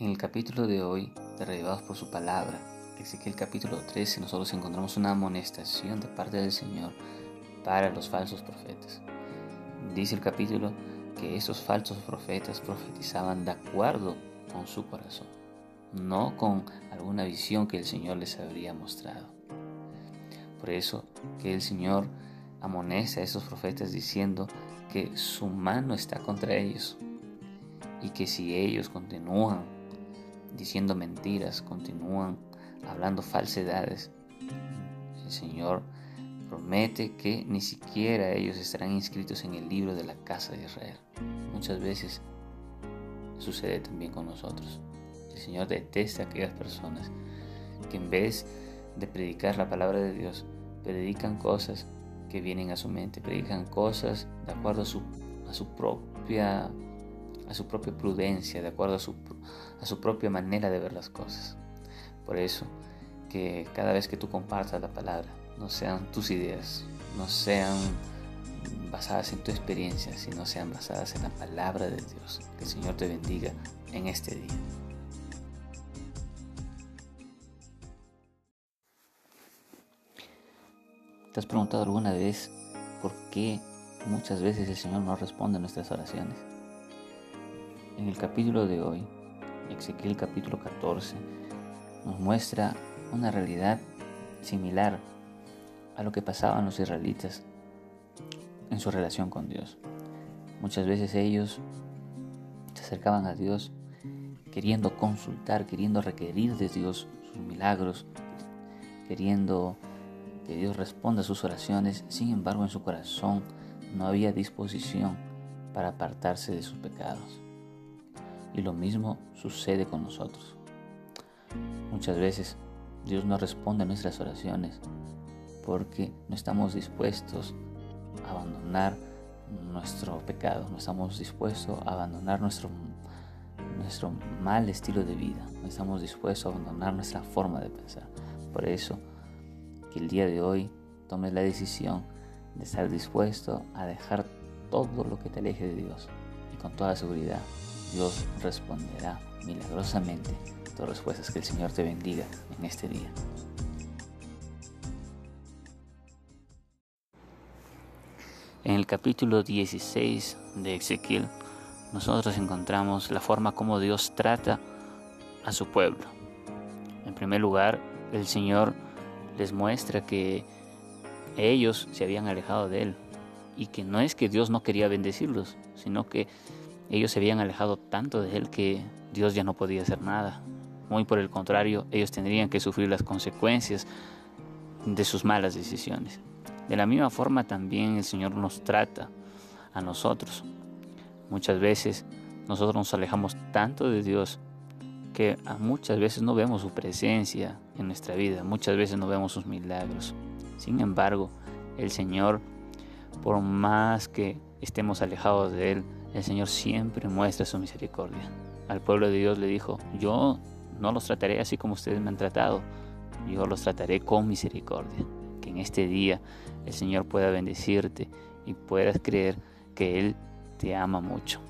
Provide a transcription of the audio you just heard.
En el capítulo de hoy, de por su palabra, Ezequiel capítulo 13, nosotros encontramos una amonestación de parte del Señor para los falsos profetas. Dice el capítulo que esos falsos profetas profetizaban de acuerdo con su corazón, no con alguna visión que el Señor les habría mostrado. Por eso que el Señor amonesta a esos profetas diciendo que su mano está contra ellos y que si ellos continúan diciendo mentiras, continúan hablando falsedades, el Señor promete que ni siquiera ellos estarán inscritos en el libro de la casa de Israel. Muchas veces sucede también con nosotros. El Señor detesta a aquellas personas que en vez de predicar la palabra de Dios, predican cosas que vienen a su mente, predican cosas de acuerdo a su, a su propia a su propia prudencia, de acuerdo a su, a su propia manera de ver las cosas. Por eso, que cada vez que tú compartas la palabra, no sean tus ideas, no sean basadas en tu experiencia, sino sean basadas en la palabra de Dios. Que el Señor te bendiga en este día. ¿Te has preguntado alguna vez por qué muchas veces el Señor no responde a nuestras oraciones? En el capítulo de hoy, Ezequiel capítulo 14, nos muestra una realidad similar a lo que pasaban los israelitas en su relación con Dios. Muchas veces ellos se acercaban a Dios queriendo consultar, queriendo requerir de Dios sus milagros, queriendo que Dios responda a sus oraciones. Sin embargo, en su corazón no había disposición para apartarse de sus pecados. Y lo mismo sucede con nosotros. Muchas veces Dios no responde a nuestras oraciones porque no estamos dispuestos a abandonar nuestro pecado, no estamos dispuestos a abandonar nuestro, nuestro mal estilo de vida, no estamos dispuestos a abandonar nuestra forma de pensar. Por eso, que el día de hoy tomes la decisión de estar dispuesto a dejar todo lo que te aleje de Dios y con toda seguridad Dios responderá milagrosamente tus respuestas. Que el Señor te bendiga en este día. En el capítulo 16 de Ezequiel, nosotros encontramos la forma como Dios trata a su pueblo. En primer lugar, el Señor les muestra que ellos se habían alejado de Él y que no es que Dios no quería bendecirlos, sino que ellos se habían alejado tanto de Él que Dios ya no podía hacer nada. Muy por el contrario, ellos tendrían que sufrir las consecuencias de sus malas decisiones. De la misma forma también el Señor nos trata a nosotros. Muchas veces nosotros nos alejamos tanto de Dios que muchas veces no vemos su presencia en nuestra vida, muchas veces no vemos sus milagros. Sin embargo, el Señor, por más que estemos alejados de Él, el Señor siempre muestra su misericordia. Al pueblo de Dios le dijo, yo no los trataré así como ustedes me han tratado, yo los trataré con misericordia en este día el Señor pueda bendecirte y puedas creer que Él te ama mucho.